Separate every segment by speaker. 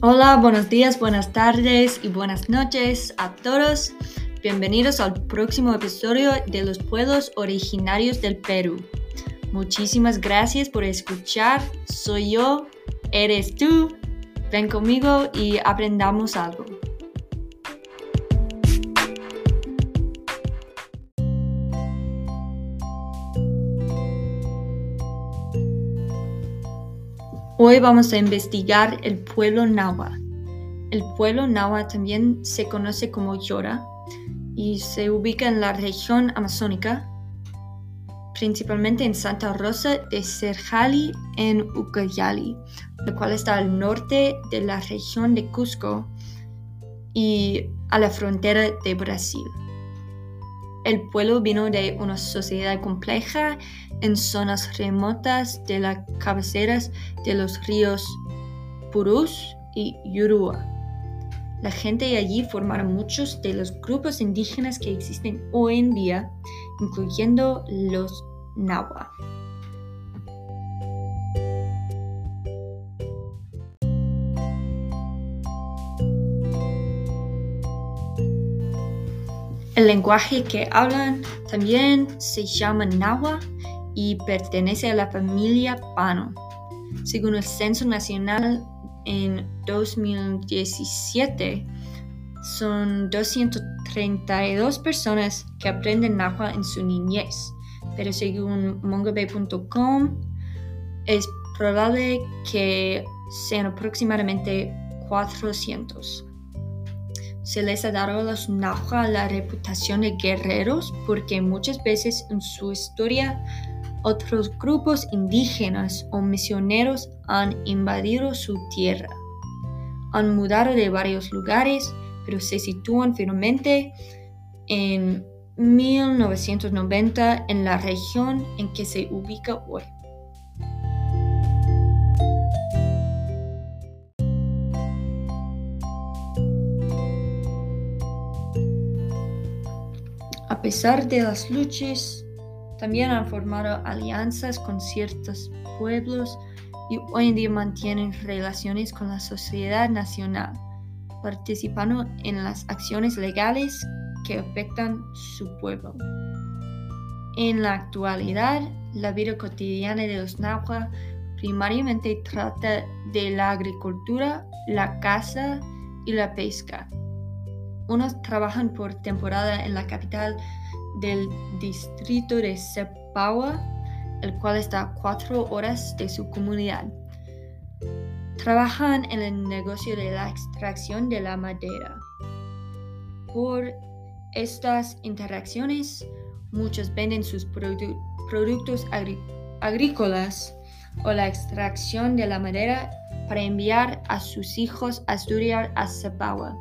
Speaker 1: Hola, buenos días, buenas tardes y buenas noches a todos. Bienvenidos al próximo episodio de los pueblos originarios del Perú. Muchísimas gracias por escuchar. Soy yo, eres tú. Ven conmigo y aprendamos algo. Hoy vamos a investigar el pueblo Nahua. El pueblo Nahua también se conoce como Yora y se ubica en la región amazónica, principalmente en Santa Rosa de Serjali en Ucayali, la cual está al norte de la región de Cusco y a la frontera de Brasil. El pueblo vino de una sociedad compleja en zonas remotas de las cabeceras de los ríos Purús y Yurua. La gente allí formaron muchos de los grupos indígenas que existen hoy en día, incluyendo los Nahua. El lenguaje que hablan también se llama Nahua y pertenece a la familia Pano. Según el Censo Nacional en 2017, son 232 personas que aprenden Nahua en su niñez, pero según mongabay.com es probable que sean aproximadamente 400 se les ha dado a los Nahua la reputación de guerreros porque muchas veces en su historia otros grupos indígenas o misioneros han invadido su tierra. Han mudado de varios lugares, pero se sitúan firmemente en 1990 en la región en que se ubica hoy. A pesar de las luchas, también han formado alianzas con ciertos pueblos y hoy en día mantienen relaciones con la sociedad nacional, participando en las acciones legales que afectan su pueblo. En la actualidad, la vida cotidiana de los Nahua primariamente trata de la agricultura, la caza y la pesca. Unos trabajan por temporada en la capital del distrito de Sepawa, el cual está a cuatro horas de su comunidad. Trabajan en el negocio de la extracción de la madera. Por estas interacciones, muchos venden sus productos agrícolas o la extracción de la madera para enviar a sus hijos a estudiar a Sepawa.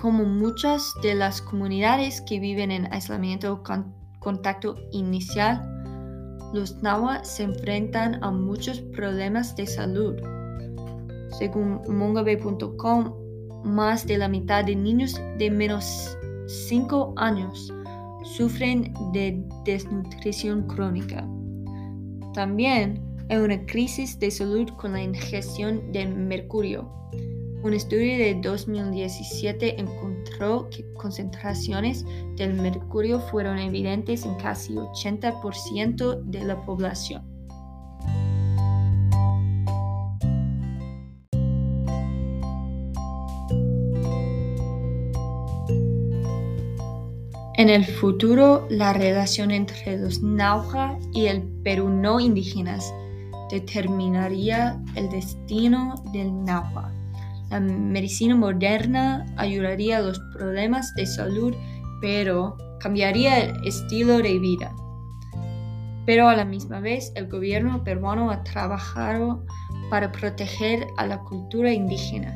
Speaker 1: Como muchas de las comunidades que viven en aislamiento con contacto inicial, los Nahua se enfrentan a muchos problemas de salud. Según mongabe.com, más de la mitad de niños de menos 5 años sufren de desnutrición crónica. También hay una crisis de salud con la ingestión de mercurio. Un estudio de 2017 encontró que concentraciones del mercurio fueron evidentes en casi 80% de la población. En el futuro, la relación entre los Nauja y el Perú no indígenas determinaría el destino del Nauja. La medicina moderna ayudaría a los problemas de salud, pero cambiaría el estilo de vida. Pero a la misma vez, el gobierno peruano ha trabajado para proteger a la cultura indígena.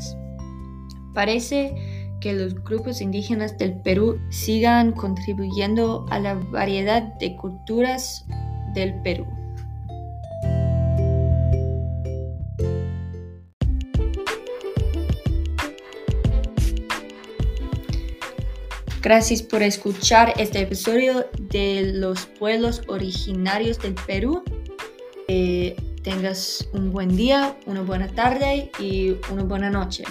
Speaker 1: Parece que los grupos indígenas del Perú sigan contribuyendo a la variedad de culturas del Perú. Gracias por escuchar este episodio de los pueblos originarios del Perú. Eh, tengas un buen día, una buena tarde y una buena noche.